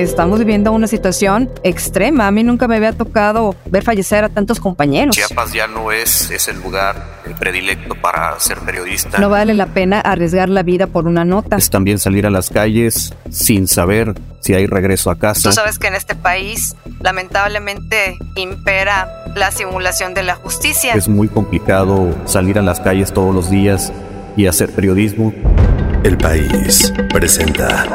Estamos viviendo una situación extrema. A mí nunca me había tocado ver fallecer a tantos compañeros. Chiapas ya no es, es el lugar predilecto para ser periodista. No vale la pena arriesgar la vida por una nota. Es también salir a las calles sin saber si hay regreso a casa. Tú sabes que en este país lamentablemente impera la simulación de la justicia. Es muy complicado salir a las calles todos los días y hacer periodismo. El país presenta.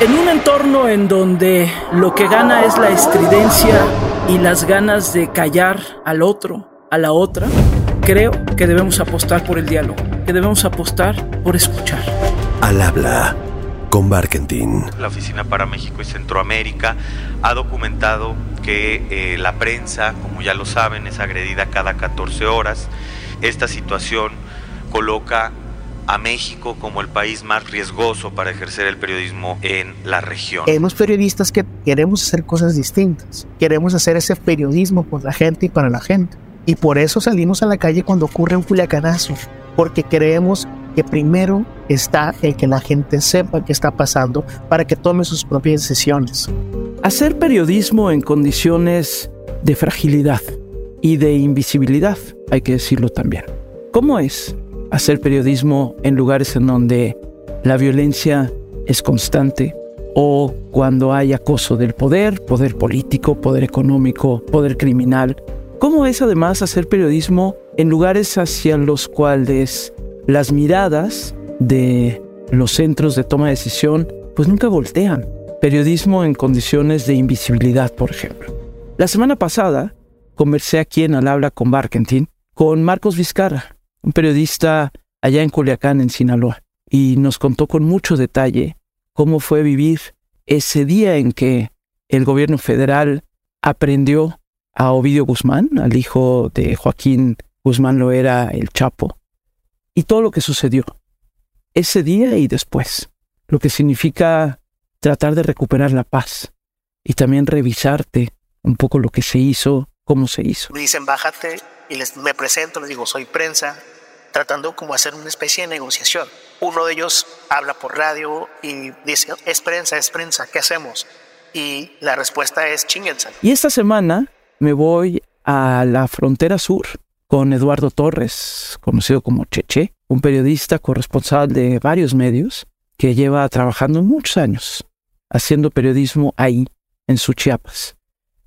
En un entorno en donde lo que gana es la estridencia y las ganas de callar al otro, a la otra, creo que debemos apostar por el diálogo, que debemos apostar por escuchar. Al habla con Barkentin. La Oficina para México y Centroamérica ha documentado que eh, la prensa, como ya lo saben, es agredida cada 14 horas. Esta situación coloca a México como el país más riesgoso para ejercer el periodismo en la región. Hemos periodistas que queremos hacer cosas distintas. Queremos hacer ese periodismo por la gente y para la gente. Y por eso salimos a la calle cuando ocurre un culiacanazo. Porque creemos que primero está el que la gente sepa qué está pasando para que tome sus propias decisiones. Hacer periodismo en condiciones de fragilidad y de invisibilidad, hay que decirlo también. ¿Cómo es hacer periodismo en lugares en donde la violencia es constante o cuando hay acoso del poder, poder político, poder económico, poder criminal. ¿Cómo es además hacer periodismo en lugares hacia los cuales las miradas de los centros de toma de decisión pues nunca voltean? Periodismo en condiciones de invisibilidad, por ejemplo. La semana pasada conversé aquí en Al Habla con Barkentin con Marcos Vizcarra, un periodista allá en Culiacán, en Sinaloa, y nos contó con mucho detalle cómo fue vivir ese día en que el gobierno federal aprendió a Ovidio Guzmán, al hijo de Joaquín Guzmán lo era el Chapo, y todo lo que sucedió ese día y después, lo que significa tratar de recuperar la paz y también revisarte un poco lo que se hizo, cómo se hizo. Dicen, bájate y les, me presento, les digo, soy prensa, tratando como hacer una especie de negociación. Uno de ellos habla por radio y dice, es prensa, es prensa, ¿qué hacemos? Y la respuesta es chinguense. Y esta semana me voy a la frontera sur con Eduardo Torres, conocido como Cheche, un periodista corresponsal de varios medios que lleva trabajando muchos años haciendo periodismo ahí, en su Chiapas,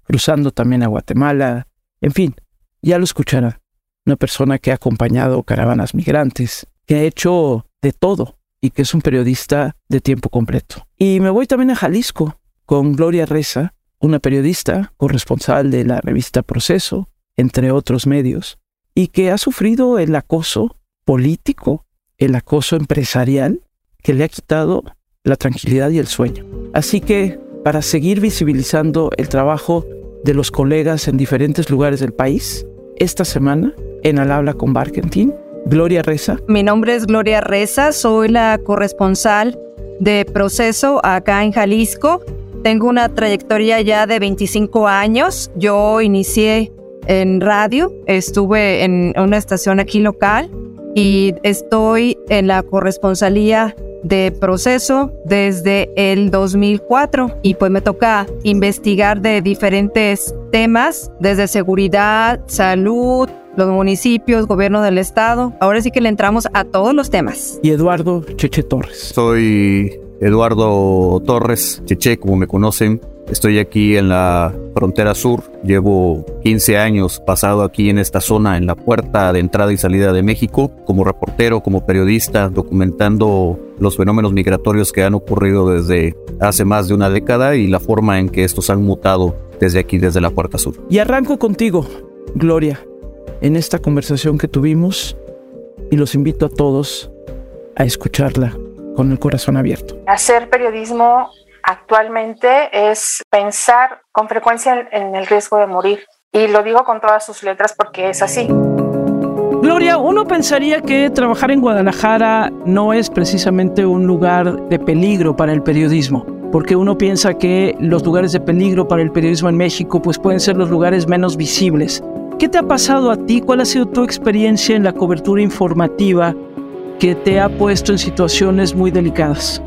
cruzando también a Guatemala, en fin, ya lo escuchará una persona que ha acompañado caravanas migrantes, que ha hecho de todo y que es un periodista de tiempo completo. Y me voy también a Jalisco con Gloria Reza, una periodista corresponsal de la revista Proceso, entre otros medios, y que ha sufrido el acoso político, el acoso empresarial, que le ha quitado la tranquilidad y el sueño. Así que, para seguir visibilizando el trabajo de los colegas en diferentes lugares del país, esta semana en Al Habla con Barkentin. Gloria Reza. Mi nombre es Gloria Reza, soy la corresponsal de proceso acá en Jalisco. Tengo una trayectoria ya de 25 años. Yo inicié en radio, estuve en una estación aquí local y estoy en la corresponsalía de proceso desde el 2004 y pues me toca investigar de diferentes temas, desde seguridad, salud, los municipios, gobierno del estado. Ahora sí que le entramos a todos los temas. Y Eduardo Cheche Torres. Soy Eduardo Torres, Cheche, como me conocen. Estoy aquí en la frontera sur. Llevo 15 años pasado aquí en esta zona, en la puerta de entrada y salida de México, como reportero, como periodista, documentando los fenómenos migratorios que han ocurrido desde hace más de una década y la forma en que estos han mutado desde aquí, desde la puerta sur. Y arranco contigo, Gloria en esta conversación que tuvimos y los invito a todos a escucharla con el corazón abierto. Hacer periodismo actualmente es pensar con frecuencia en el riesgo de morir. Y lo digo con todas sus letras porque es así. Gloria, uno pensaría que trabajar en Guadalajara no es precisamente un lugar de peligro para el periodismo, porque uno piensa que los lugares de peligro para el periodismo en México pues pueden ser los lugares menos visibles. ¿Qué te ha pasado a ti? ¿Cuál ha sido tu experiencia en la cobertura informativa que te ha puesto en situaciones muy delicadas?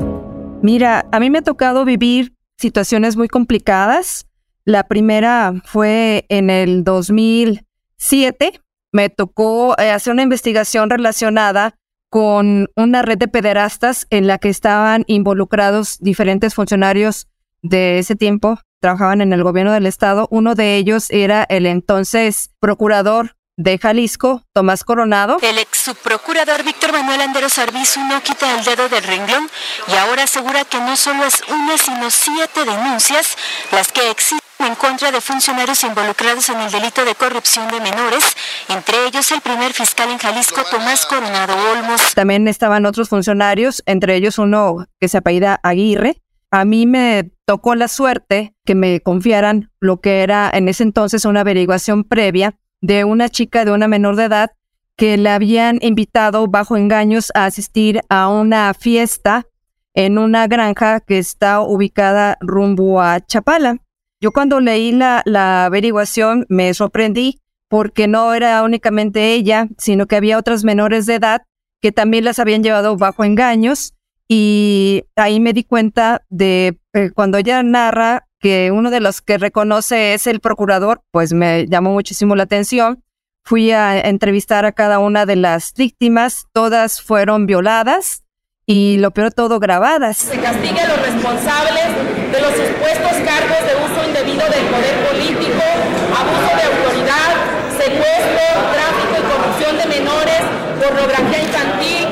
Mira, a mí me ha tocado vivir situaciones muy complicadas. La primera fue en el 2007. Me tocó eh, hacer una investigación relacionada con una red de pederastas en la que estaban involucrados diferentes funcionarios de ese tiempo, trabajaban en el gobierno del estado. Uno de ellos era el entonces procurador de Jalisco, Tomás Coronado. El ex subprocurador Víctor Manuel Anderos Arbizu no quita el dedo del renglón y ahora asegura que no solo es una, sino siete denuncias las que existen en contra de funcionarios involucrados en el delito de corrupción de menores, entre ellos el primer fiscal en Jalisco, Tomás Coronado Olmos. También estaban otros funcionarios, entre ellos uno que se apellida Aguirre. A mí me tocó la suerte que me confiaran lo que era en ese entonces una averiguación previa de una chica de una menor de edad que le habían invitado bajo engaños a asistir a una fiesta en una granja que está ubicada rumbo a Chapala. Yo cuando leí la, la averiguación me sorprendí porque no era únicamente ella, sino que había otras menores de edad que también las habían llevado bajo engaños y ahí me di cuenta de eh, cuando ella narra que uno de los que reconoce es el procurador, pues me llamó muchísimo la atención. Fui a entrevistar a cada una de las víctimas, todas fueron violadas y lo peor todo grabadas. Se castigue a los responsables de los supuestos cargos de uso indebido del poder político, abuso de autoridad, secuestro, tráfico y corrupción de menores, pornografía infantil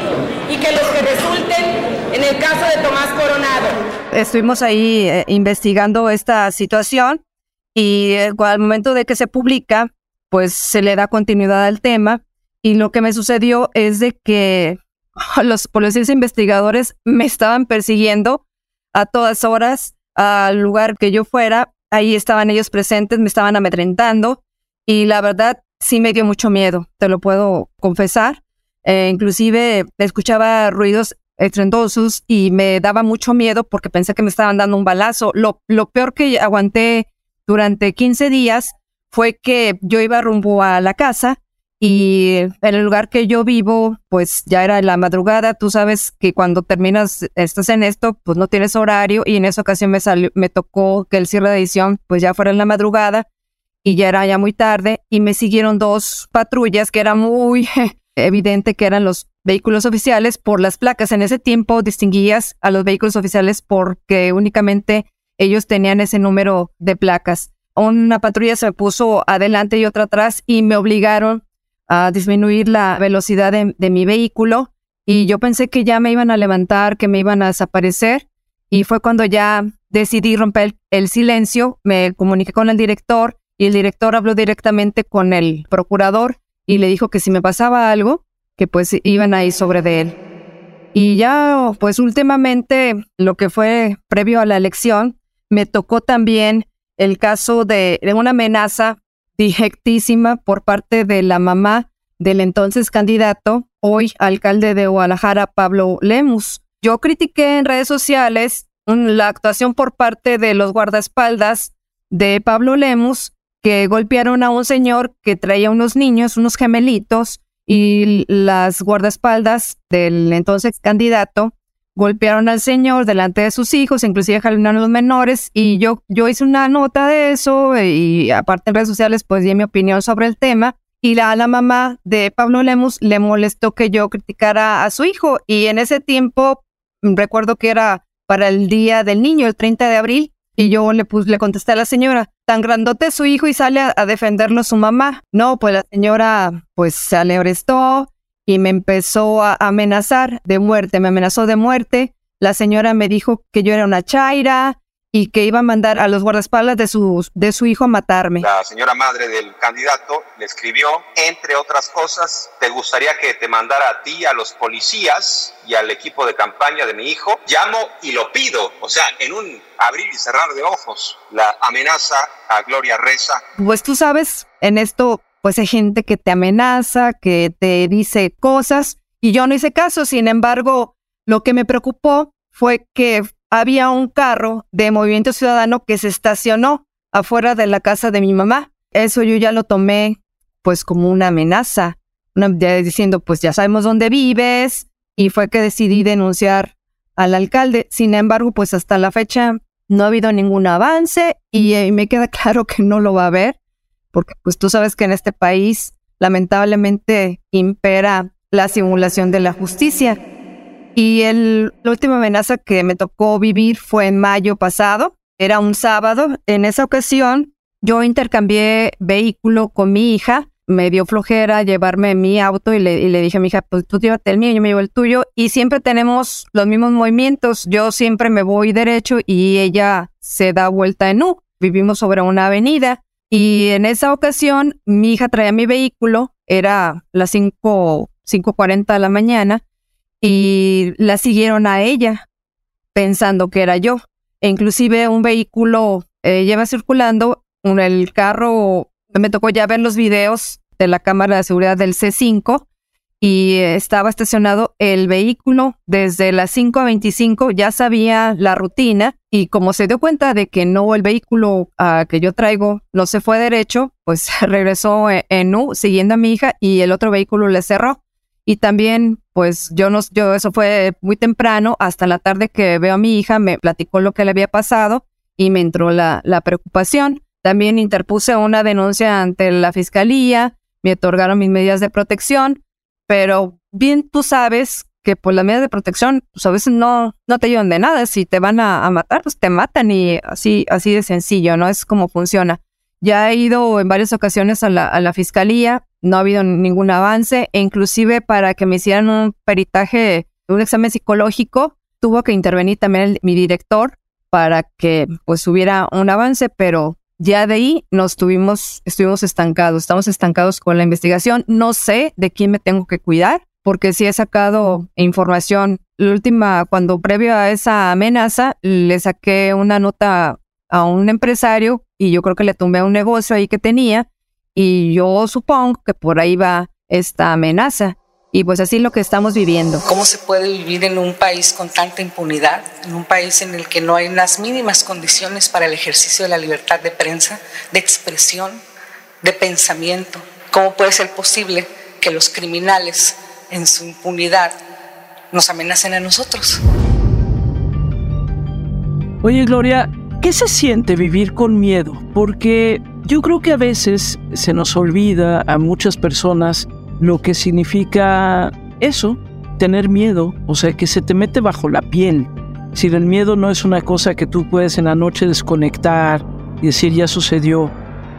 y que los que resulten en el caso de Tomás Coronado. Estuvimos ahí eh, investigando esta situación y eh, al momento de que se publica, pues se le da continuidad al tema. Y lo que me sucedió es de que los policías investigadores me estaban persiguiendo a todas horas al lugar que yo fuera, ahí estaban ellos presentes, me estaban amedrentando y la verdad sí me dio mucho miedo, te lo puedo confesar. Eh, inclusive escuchaba ruidos estrendosos y me daba mucho miedo porque pensé que me estaban dando un balazo. Lo, lo peor que aguanté durante 15 días fue que yo iba rumbo a la casa y en el lugar que yo vivo, pues ya era la madrugada. Tú sabes que cuando terminas, estás en esto, pues no tienes horario y en esa ocasión me salió, me tocó que el cierre de edición pues ya fuera en la madrugada y ya era ya muy tarde y me siguieron dos patrullas que era muy evidente que eran los vehículos oficiales por las placas. En ese tiempo distinguías a los vehículos oficiales porque únicamente ellos tenían ese número de placas. Una patrulla se puso adelante y otra atrás y me obligaron a disminuir la velocidad de, mi vehículo y yo pensé que ya me iban a levantar, que me iban a desaparecer y fue cuando ya decidí romper el silencio, me comuniqué con el director y el director habló directamente con el procurador y le dijo que si me pasaba algo, que pues iban ahí sobre de él. Y ya, pues últimamente, lo que fue previo a la elección, me tocó también el caso de, una amenaza directísima por parte de la mamá del entonces candidato, hoy alcalde de Guadalajara, Pablo Lemus. Yo critiqué en redes sociales la actuación por parte de los guardaespaldas de Pablo Lemus, que golpearon a un señor que traía unos niños, unos gemelitos, y las guardaespaldas del entonces candidato golpearon al señor delante de sus hijos, inclusive jalaron a los menores y yo, yo hice una nota de eso y aparte en redes sociales pues di mi opinión sobre el tema y la, la mamá de Pablo Lemus le molestó que yo criticara a su hijo y en ese tiempo recuerdo que era para el día del niño, el 30 de abril, y yo le, le contesté a la señora, tan grandote su hijo y sale a, defenderlo su mamá. No, pues la señora pues se alebrestó y me empezó a amenazar de muerte, me amenazó de muerte. La señora me dijo que yo era una chaira, y que iba a mandar a los guardaespaldas de su, de su hijo a matarme. La señora madre del candidato le escribió, entre otras cosas, te gustaría que te mandara a ti, a los policías y al equipo de campaña de mi hijo. Llamo y lo pido. O sea, en un abrir y cerrar de ojos, la amenaza a Gloria Reza. Pues tú sabes, en esto, pues hay gente que te amenaza, que te dice cosas, y yo no hice caso. Sin embargo, lo que me preocupó fue que había un carro de Movimiento Ciudadano que se estacionó afuera de la casa de mi mamá. Eso yo ya lo tomé pues como una amenaza, una, diciendo pues ya sabemos dónde vives y fue que decidí denunciar al alcalde. Sin embargo, pues hasta la fecha no ha habido ningún avance y, eh, me queda claro que no lo va a haber, porque pues tú sabes que en este país lamentablemente impera la simulación de la justicia. Y el, la última amenaza que me tocó vivir fue en mayo pasado, era un sábado. En esa ocasión yo intercambié vehículo con mi hija me dio flojera llevarme mi auto y le, dije a mi hija, pues tú llévate el mío, yo me llevo el tuyo. Y siempre tenemos los mismos movimientos. Yo siempre me voy derecho y ella se da vuelta en U. Vivimos sobre una avenida. Y en esa ocasión, mi hija traía mi vehículo, era las 5, 5.40 de la mañana, y la siguieron a ella, pensando que era yo. E inclusive un vehículo eh, lleva circulando, el carro me tocó ya ver los videos de la cámara de seguridad del C5 y estaba estacionado el vehículo desde las 5 a 25, ya sabía la rutina y como se dio cuenta de que no, el vehículo uh, que yo traigo no se fue derecho, pues regresó en U siguiendo a mi hija y el otro vehículo le cerró. Y también, pues yo no, yo eso fue muy temprano, hasta la tarde que veo a mi hija, me platicó lo que le había pasado y me entró la, la preocupación. También interpuse una denuncia ante la fiscalía, me otorgaron mis medidas de protección, pero bien tú sabes que por las medidas de protección, pues a veces no, no te ayudan de nada. Si te van a, matar, pues te matan y así, así de sencillo, ¿no? Es como funciona. Ya he ido en varias ocasiones a la, a la fiscalía, no ha habido ningún avance, e inclusive para que me hicieran un peritaje, un examen psicológico, tuvo que intervenir también mi director para que pues hubiera un avance, pero ya de ahí nos tuvimos, estuvimos estancados, estamos estancados con la investigación. No sé de quién me tengo que cuidar, porque si he sacado información. La última, cuando previo a esa amenaza, le saqué una nota a un empresario y yo creo que le tumbé un negocio ahí que tenía y yo supongo que por ahí va esta amenaza. Y pues así lo que estamos viviendo. ¿Cómo se puede vivir en un país con tanta impunidad? En un país en el que no hay las mínimas condiciones para el ejercicio de la libertad de prensa, de expresión, de pensamiento. ¿Cómo puede ser posible que los criminales en su impunidad nos amenacen a nosotros? Oye Gloria, ¿qué se siente vivir con miedo? Porque yo creo que a veces se nos olvida a muchas personas lo que significa eso, tener miedo, o sea, que se te mete bajo la piel. Si el miedo no es una cosa que tú puedes en la noche desconectar y decir ya sucedió,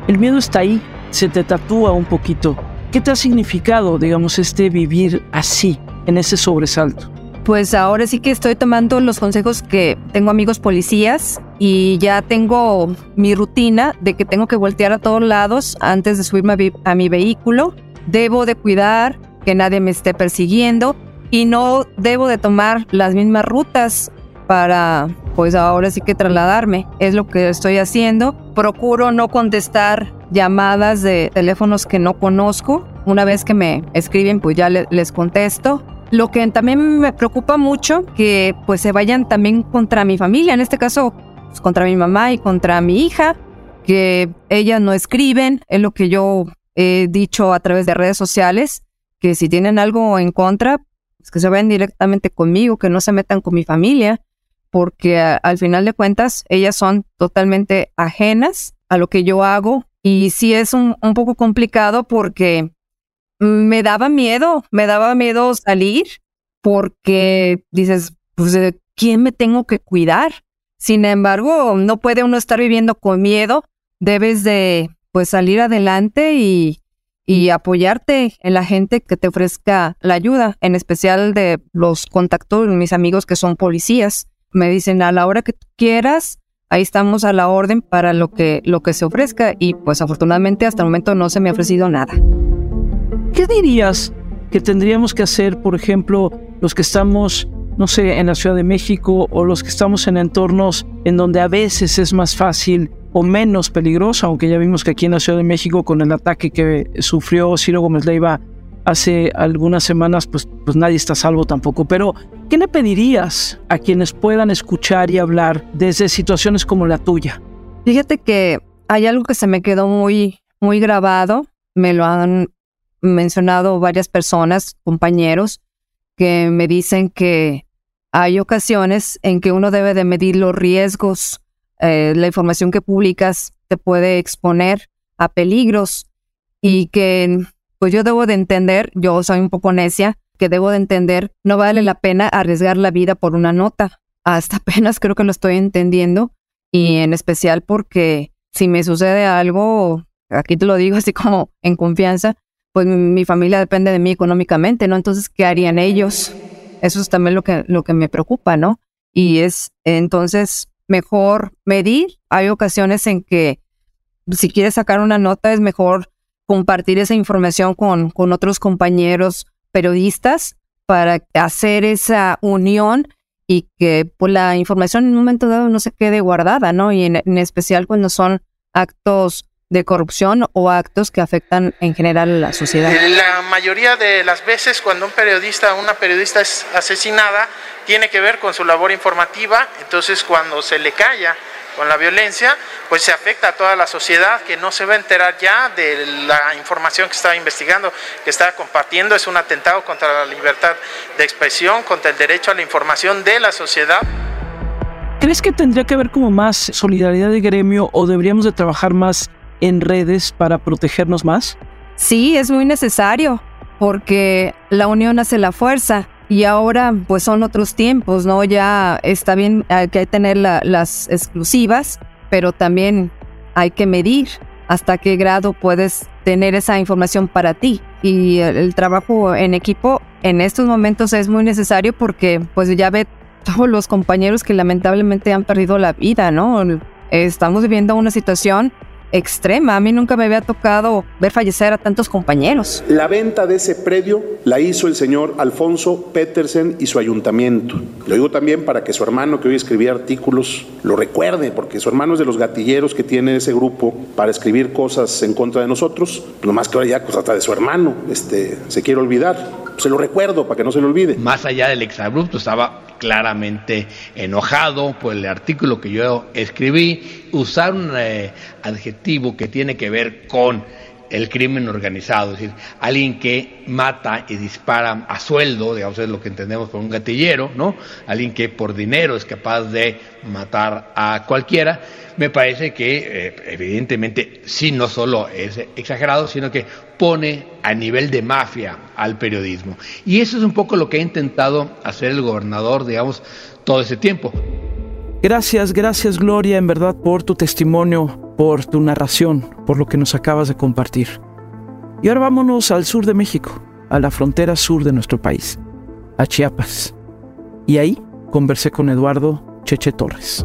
el miedo está ahí, se te tatúa un poquito. ¿Qué te ha significado, digamos, este vivir así, en ese sobresalto? Pues ahora sí que estoy tomando los consejos que tengo amigos policías y ya tengo mi rutina de que tengo que voltear a todos lados antes de subirme a, mi vehículo debo de cuidar que nadie me esté persiguiendo y no debo de tomar las mismas rutas para pues ahora sí que trasladarme. Es lo que estoy haciendo. Procuro no contestar llamadas de teléfonos que no conozco. Una vez que me escriben, pues ya les contesto. Lo que también me preocupa mucho, que pues se vayan también contra mi familia, en este caso pues, contra mi mamá y contra mi hija, que ellas no escriben, es lo que yo he dicho a través de redes sociales que si tienen algo en contra, pues que se vayan directamente conmigo, que no se metan con mi familia, porque al final de cuentas ellas son totalmente ajenas a lo que yo hago y sí es un, un poco complicado porque me daba miedo, me daba miedo salir porque dices, pues quién me tengo que cuidar. Sin embargo, no puede uno estar viviendo con miedo, debes de pues salir adelante y, apoyarte en la gente que te ofrezca la ayuda, en especial de los contactos mis amigos que son policías. Me dicen a la hora que tú quieras, ahí estamos a la orden para lo que, lo que se ofrezca y pues afortunadamente hasta el momento no se me ha ofrecido nada. ¿Qué dirías que tendríamos que hacer, por ejemplo, los que estamos, no sé, en la Ciudad de México o los que estamos en entornos en donde a veces es más fácil o menos peligrosa, aunque ya vimos que aquí en la Ciudad de México con el ataque que sufrió Ciro Gómez Leiva hace algunas semanas, pues, pues nadie está salvo tampoco. Pero, ¿qué le pedirías a quienes puedan escuchar y hablar desde situaciones como la tuya? Fíjate que hay algo que se me quedó muy, muy grabado, me lo han mencionado varias personas, compañeros, que me dicen que hay ocasiones en que uno debe de medir los riesgos. Eh, la información que publicas te puede exponer a peligros y que pues yo debo de entender, yo soy un poco necia, que debo de entender, no vale la pena arriesgar la vida por una nota. Hasta apenas creo que lo estoy entendiendo y en especial porque si me sucede algo, aquí te lo digo así como en confianza, pues mi familia depende de mí económicamente, ¿no? Entonces, ¿qué harían ellos? Eso es también lo que, lo que me preocupa, ¿no? Y es entonces mejor medir. Hay ocasiones en que si quieres sacar una nota es mejor compartir esa información con, con otros compañeros periodistas para hacer esa unión y que pues, la información en un momento dado no se quede guardada, ¿no? Y en, especial cuando son actos de corrupción o actos que afectan en general a la sociedad. La mayoría de las veces cuando un periodista o una periodista es asesinada tiene que ver con su labor informativa, entonces cuando se le calla con la violencia, pues se afecta a toda la sociedad que no se va a enterar ya de la información que está investigando, que está compartiendo. Es un atentado contra la libertad de expresión, contra el derecho a la información de la sociedad. ¿Crees que tendría que haber como más solidaridad de gremio o deberíamos de trabajar más en redes para protegernos más? Sí, es muy necesario porque la unión hace la fuerza. Y ahora pues son otros tiempos, ¿no? Ya está bien, hay que tener las exclusivas, pero también hay que medir hasta qué grado puedes tener esa información para ti. Y el, trabajo en equipo en estos momentos es muy necesario porque pues ya ve todos los compañeros que lamentablemente han perdido la vida, ¿no? Estamos viviendo una situación extrema. A mí nunca me había tocado ver fallecer a tantos compañeros. La venta de ese predio la hizo el señor Alfonso Petersen y su ayuntamiento. Lo digo también para que su hermano, que hoy escribía artículos, lo recuerde, porque su hermano es de los gatilleros que tiene ese grupo para escribir cosas en contra de nosotros. Lo más que ahora ya, pues hasta de su hermano, este, se quiere olvidar. Se lo recuerdo para que no se lo olvide. Más allá del exabrupto, estaba claramente enojado por el artículo que yo escribí, usar un eh, adjetivo que tiene que ver con el crimen organizado, es decir, alguien que mata y dispara a sueldo, digamos, es lo que entendemos por un gatillero, ¿no? Alguien que por dinero es capaz de matar a cualquiera, me parece que eh, evidentemente sí no solo es exagerado, sino que pone a nivel de mafia al periodismo. Y eso es un poco lo que ha intentado hacer el gobernador, digamos, todo ese tiempo. Gracias, gracias Gloria, en verdad, por tu testimonio, por tu narración, por lo que nos acabas de compartir. Y ahora vámonos al sur de México, a la frontera sur de nuestro país, a Chiapas. Y ahí conversé con Eduardo Cheche Torres.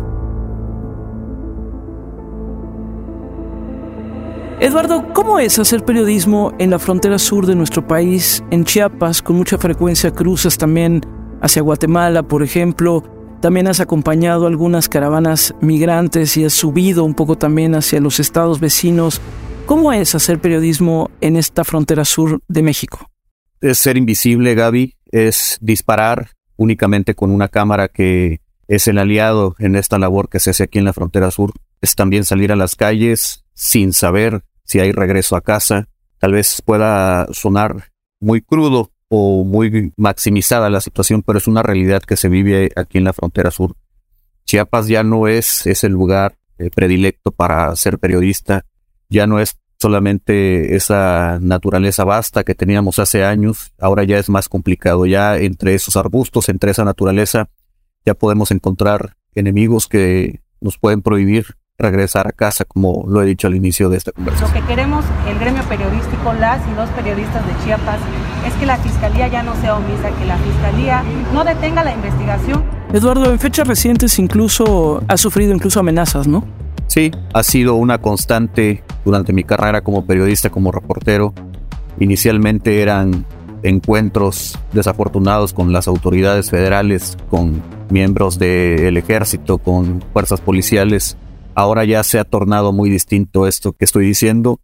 Eduardo, ¿cómo es hacer periodismo en la frontera sur de nuestro país, en Chiapas, con mucha frecuencia cruzas también hacia Guatemala, por ejemplo? También has acompañado algunas caravanas migrantes y has subido un poco también hacia los estados vecinos. ¿Cómo es hacer periodismo en esta frontera sur de México? Es ser invisible, Gaby, es disparar únicamente con una cámara que es el aliado en esta labor que se hace aquí en la frontera sur. Es también salir a las calles sin saber si hay regreso a casa. Tal vez pueda sonar muy crudo, o muy maximizada la situación, pero es una realidad que se vive aquí en la frontera sur. Chiapas ya no es ese lugar eh, predilecto para ser periodista, ya no es solamente esa naturaleza vasta que teníamos hace años, ahora ya es más complicado, ya entre esos arbustos, entre esa naturaleza, ya podemos encontrar enemigos que nos pueden prohibir regresar a casa, como lo he dicho al inicio de esta conversación. Lo que queremos, el gremio periodístico, las y los periodistas de Chiapas, es que la Fiscalía ya no sea omisa, que la Fiscalía no detenga la investigación. Eduardo, en fechas recientes incluso ha sufrido incluso amenazas, ¿no? Sí, ha sido una constante durante mi carrera como periodista, como reportero. Inicialmente eran encuentros desafortunados con las autoridades federales, con miembros del ejército, con fuerzas policiales Ahora ya se ha tornado muy distinto esto que estoy diciendo.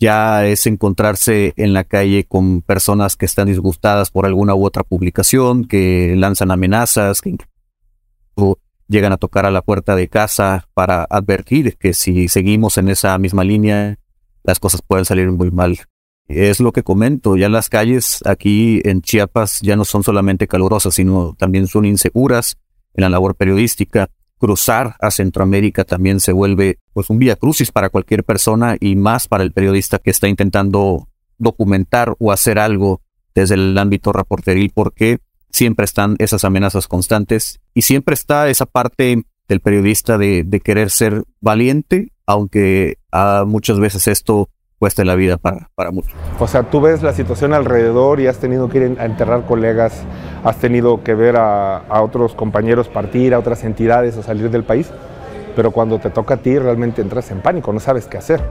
Ya es encontrarse en la calle con personas que están disgustadas por alguna u otra publicación, que lanzan amenazas, que llegan a tocar a la puerta de casa para advertir que si seguimos en esa misma línea, las cosas pueden salir muy mal. Es lo que comento, ya las calles aquí en Chiapas ya no son solamente calurosas, sino también son inseguras en la labor periodística. Cruzar a Centroamérica también se vuelve pues un vía crucis para cualquier persona y más para el periodista que está intentando documentar o hacer algo desde el ámbito reporteril porque siempre están esas amenazas constantes y siempre está esa parte del periodista de, de querer ser valiente, aunque a muchas veces esto cueste la vida para, para muchos. O sea, tú ves la situación alrededor y has tenido que ir a enterrar colegas, has tenido que ver a, a otros compañeros partir, a otras entidades o salir del país, pero cuando te toca a ti realmente entras en pánico, no sabes qué hacer.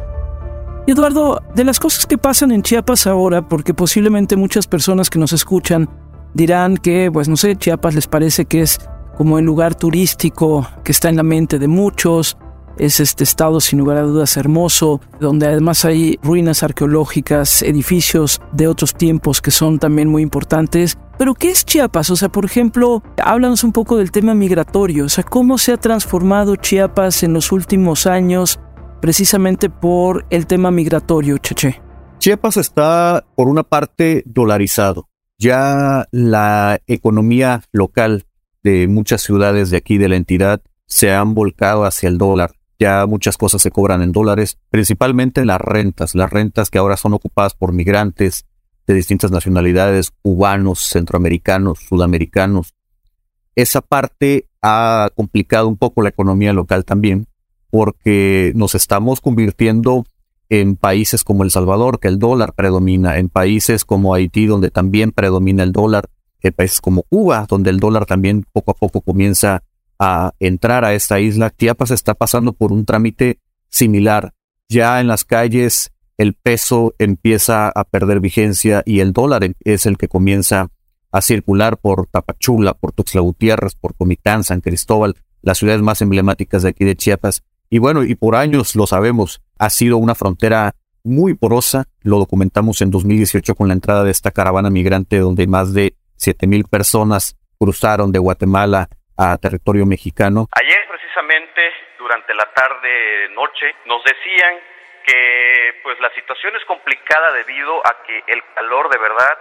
Eduardo, de las cosas que pasan en Chiapas ahora, porque posiblemente muchas personas que nos escuchan dirán que, pues no sé, Chiapas les parece que es como el lugar turístico que está en la mente de muchos, es este estado sin lugar a dudas hermoso, donde además hay ruinas arqueológicas, edificios de otros tiempos que son también muy importantes. Pero ¿qué es Chiapas? O sea, por ejemplo, háblanos un poco del tema migratorio, o sea, cómo se ha transformado Chiapas en los últimos años precisamente por el tema migratorio, Cheche. Chiapas está, por una parte, dolarizado. Ya la economía local de muchas ciudades de aquí de la entidad se han volcado hacia el dólar. Ya muchas cosas se cobran en dólares, principalmente las rentas, las rentas que ahora son ocupadas por migrantes de distintas nacionalidades, cubanos, centroamericanos, sudamericanos. Esa parte ha complicado un poco la economía local también, porque nos estamos convirtiendo en países como El Salvador, que el dólar predomina, en países como Haití, donde también predomina el dólar, en países como Cuba, donde el dólar también poco a poco comienza a entrar a esta isla. Chiapas está pasando por un trámite similar. Ya en las calles el peso empieza a perder vigencia y el dólar es el que comienza a circular por Tapachula, por Tuxtla Gutiérrez, por Comitán, San Cristóbal, las ciudades más emblemáticas de aquí de Chiapas. Y bueno, y por años lo sabemos, ha sido una frontera muy porosa. Lo documentamos en 2018 con la entrada de esta caravana migrante donde más de siete mil personas cruzaron de Guatemala a territorio mexicano. Ayer precisamente durante la tarde noche nos decían que pues la situación es complicada debido a que el calor de verdad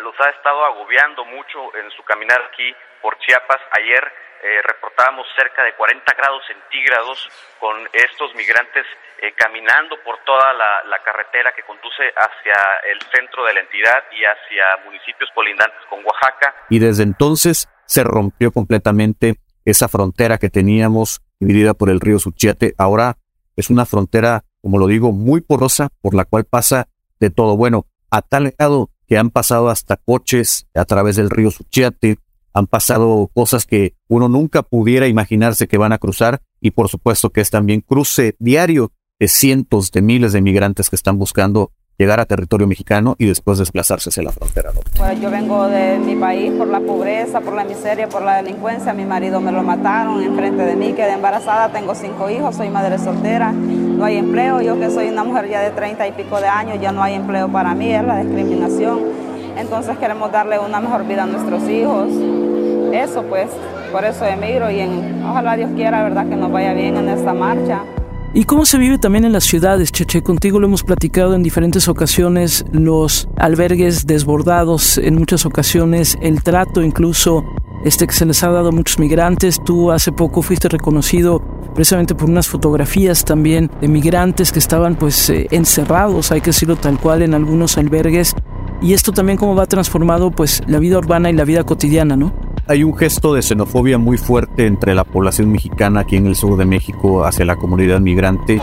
los ha estado agobiando mucho en su caminar aquí por Chiapas. Ayer eh, reportábamos cerca de 40 grados centígrados con estos migrantes eh, caminando por toda la, la, carretera que conduce hacia el centro de la entidad y hacia municipios colindantes con Oaxaca. Y desde entonces se rompió completamente esa frontera que teníamos dividida por el río Suchiate. Ahora es una frontera, como lo digo, muy porosa por la cual pasa de todo. Bueno, a tal grado que han pasado hasta coches a través del río Suchiate, han pasado cosas que uno nunca pudiera imaginarse que van a cruzar y por supuesto que es también cruce diario de cientos de miles de migrantes que están buscando llegar a territorio mexicano y después desplazarse hacia la frontera Pues yo vengo de mi país por la pobreza, por la miseria, por la delincuencia. Mi marido me lo mataron enfrente de mí, quedé embarazada, tengo cinco hijos, soy madre soltera, no hay empleo. Yo que soy una mujer ya de treinta y pico de años, ya no hay empleo para mí, es la discriminación. Entonces queremos darle una mejor vida a nuestros hijos. Eso pues, por eso emigro y en, ojalá Dios quiera, ¿verdad? Que nos vaya bien en esta marcha. ¿Y cómo se vive también en las ciudades, Cheche? Contigo lo hemos platicado en diferentes ocasiones, los albergues desbordados en muchas ocasiones, el trato incluso este que se les ha dado a muchos migrantes. Tú hace poco fuiste reconocido precisamente por unas fotografías también de migrantes que estaban pues eh, encerrados, hay que decirlo tal cual, en algunos albergues. Y esto también cómo va transformado pues la vida urbana y la vida cotidiana, ¿no? Hay un gesto de xenofobia muy fuerte entre la población mexicana aquí en el sur de México hacia la comunidad migrante.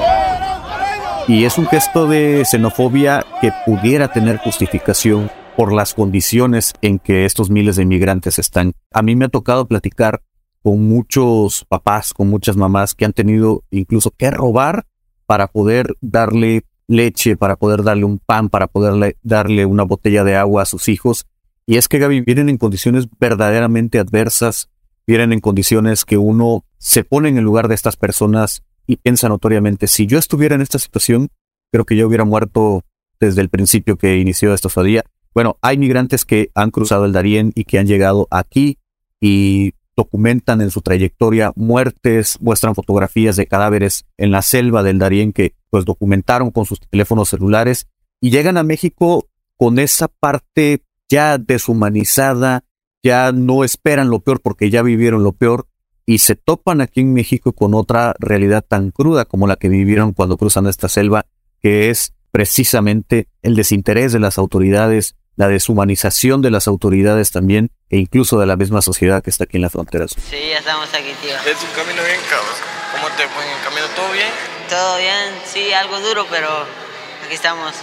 Y es un gesto de xenofobia que pudiera tener justificación por las condiciones en que estos miles de inmigrantes están. A mí me ha tocado platicar con muchos papás, con muchas mamás que han tenido incluso que robar para poder darle leche, para poder darle un pan, para poder darle una botella de agua a sus hijos y es que Gaby vienen en condiciones verdaderamente adversas, vienen en condiciones que uno se pone en el lugar de estas personas y piensa notoriamente, si yo estuviera en esta situación, creo que yo hubiera muerto desde el principio que inició esta estadía. Bueno, hay migrantes que han cruzado el Darién y que han llegado aquí y documentan en su trayectoria muertes, muestran fotografías de cadáveres en la selva del Darién que pues documentaron con sus teléfonos celulares y llegan a México con esa parte ya deshumanizada, ya no esperan lo peor porque ya vivieron lo peor y se topan aquí en México con otra realidad tan cruda como la que vivieron cuando cruzan esta selva, que es precisamente el desinterés de las autoridades, la deshumanización de las autoridades también, e incluso de la misma sociedad que está aquí en la frontera. Sí, ya estamos aquí, tío. Es un camino bien caos. ¿Cómo te fue en el camino? ¿Todo bien? Todo bien, sí, algo duro, pero aquí estamos.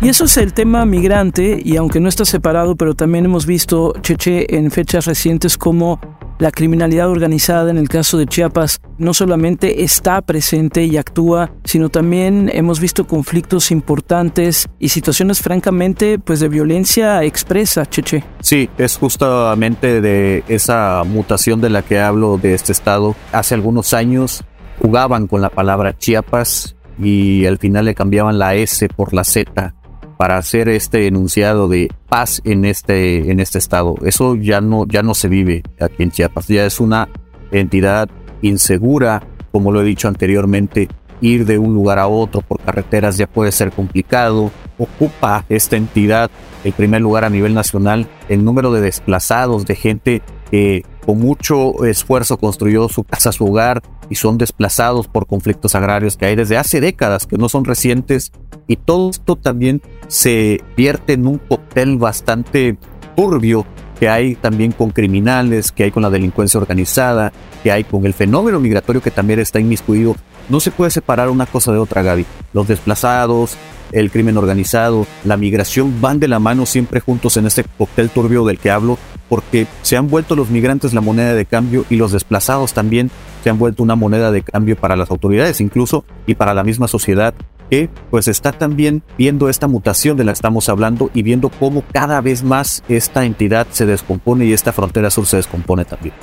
Y eso es el tema migrante, y aunque no está separado, pero también hemos visto, Cheche, en fechas recientes como la criminalidad organizada en el caso de Chiapas no solamente está presente y actúa, sino también hemos visto conflictos importantes y situaciones francamente pues de violencia expresa, Cheche. Sí, es justamente de esa mutación de la que hablo de este estado. Hace algunos años jugaban con la palabra Chiapas y al final le cambiaban la S por la Z para hacer este enunciado de paz en este, en este estado. Eso ya no, ya no se vive aquí en Chiapas. Ya es una entidad insegura, como lo he dicho anteriormente. Ir de un lugar a otro por carreteras ya puede ser complicado. Ocupa esta entidad el primer lugar a nivel nacional el número de desplazados, de gente que con mucho esfuerzo construyó su casa, su hogar y son desplazados por conflictos agrarios que hay desde hace décadas, que no son recientes. Y todo esto también se vierte en un cóctel bastante turbio que hay también con criminales, que hay con la delincuencia organizada, que hay con el fenómeno migratorio que también está inmiscuido. No se puede separar una cosa de otra, Gaby. Los desplazados, el crimen organizado, la migración van de la mano siempre juntos en este cóctel turbio del que hablo, porque se han vuelto los migrantes la moneda de cambio y los desplazados también se han vuelto una moneda de cambio para las autoridades incluso y para la misma sociedad que pues está también viendo esta mutación de la que estamos hablando y viendo cómo cada vez más esta entidad se descompone y esta frontera sur se descompone también.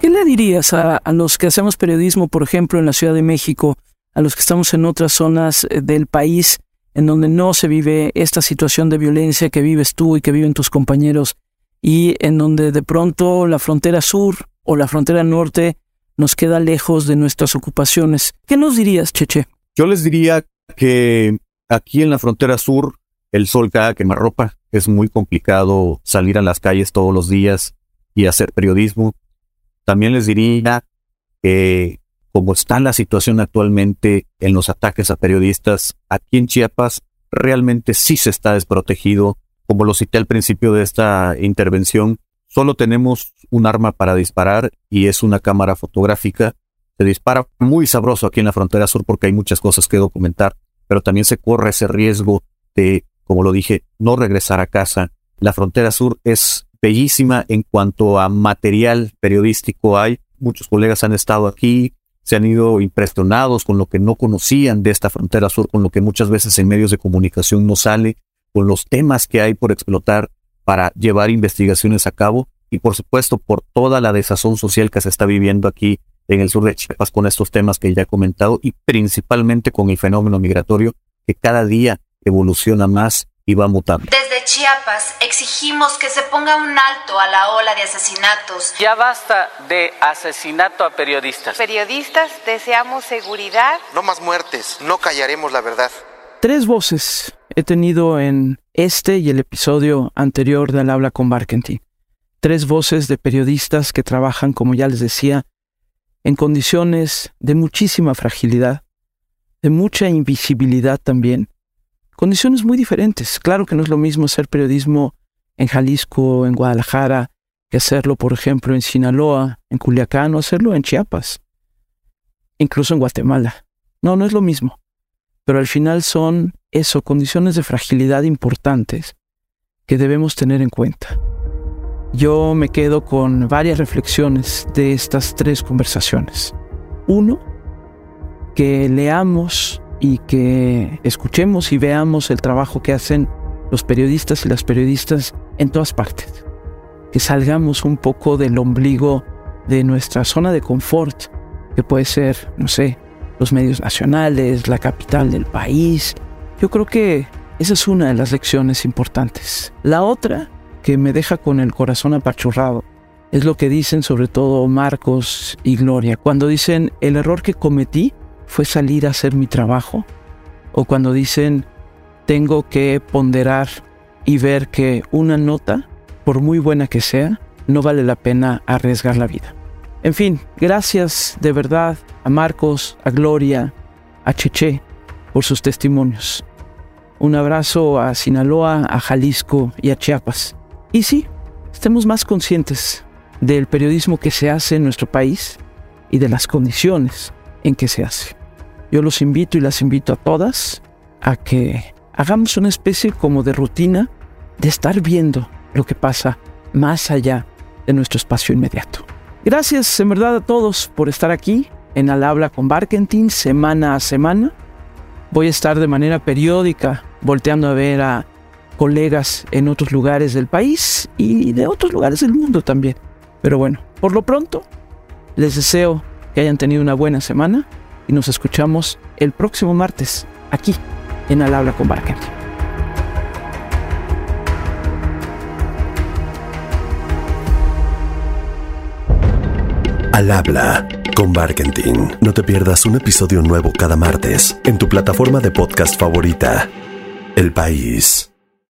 ¿Qué le dirías a, a los que hacemos periodismo, por ejemplo, en la Ciudad de México, a los que estamos en otras zonas eh, del país en donde no se vive esta situación de violencia que vives tú y que viven tus compañeros, y en donde de pronto la frontera sur o la frontera norte nos queda lejos de nuestras ocupaciones. ¿Qué nos dirías, Cheche? Yo les diría que aquí en la frontera sur el sol cada quemarropa. Es muy complicado salir a las calles todos los días y hacer periodismo. También les diría que como está la situación actualmente en los ataques a periodistas, aquí en Chiapas realmente sí se está desprotegido. Como lo cité al principio de esta intervención, solo tenemos un arma para disparar y es una cámara fotográfica. Se dispara muy sabroso aquí en la frontera sur porque hay muchas cosas que documentar, pero también se corre ese riesgo de, como lo dije, no regresar a casa. La frontera sur es bellísima en cuanto a material periodístico hay. Muchos colegas han estado aquí, se han ido impresionados con lo que no conocían de esta frontera sur, con lo que muchas veces en medios de comunicación no sale, con los temas que hay por explotar para llevar investigaciones a cabo y por supuesto por toda la desazón social que se está viviendo aquí en el sur de Chiapas con estos temas que ya he comentado y principalmente con el fenómeno migratorio que cada día evoluciona más y va mutando. Chiapas exigimos que se ponga un alto a la ola de asesinatos. Ya basta de asesinato a periodistas. Periodistas deseamos seguridad. No más muertes, no callaremos la verdad. Tres voces he tenido en este y el episodio anterior del Habla con Barkentin. Tres voces de periodistas que trabajan, como ya les decía, en condiciones de muchísima fragilidad, de mucha invisibilidad también, condiciones muy diferentes. Claro que no es lo mismo hacer periodismo en Jalisco, en Guadalajara, que hacerlo, por ejemplo, en Sinaloa, en Culiacán o hacerlo en Chiapas, incluso en Guatemala. No, no es lo mismo. Pero al final son eso, condiciones de fragilidad importantes que debemos tener en cuenta. Yo me quedo con varias reflexiones de estas tres conversaciones. Uno, que leamos y que escuchemos y veamos el trabajo que hacen los periodistas y las periodistas en todas partes. Que salgamos un poco del ombligo de nuestra zona de confort, que puede ser, no sé, los medios nacionales, la capital del país. Yo creo que esa es una de las lecciones importantes. La otra, que me deja con el corazón apachurrado, es lo que dicen sobre todo Marcos y Gloria, cuando dicen, el error que cometí fue salir a hacer mi trabajo. O cuando dicen, tengo que ponderar y ver que una nota, por muy buena que sea, no vale la pena arriesgar la vida. En fin, gracias de verdad a Marcos, a Gloria, a Cheche por sus testimonios. Un abrazo a Sinaloa, a Jalisco y a Chiapas. Y sí, estemos más conscientes del periodismo que se hace en nuestro país y de las condiciones en que se hace. Yo los invito y las invito a todas a que hagamos una especie como de rutina de estar viendo lo que pasa más allá de nuestro espacio inmediato. Gracias en verdad a todos por estar aquí en Al Habla con Barkentin semana a semana. Voy a estar de manera periódica volteando a ver a colegas en otros lugares del país y de otros lugares del mundo también. Pero bueno, por lo pronto, les deseo que hayan tenido una buena semana y nos escuchamos el próximo martes aquí en Al Habla con Barkentin. Al habla con Barkentin. No te pierdas un episodio nuevo cada martes en tu plataforma de podcast favorita. El País.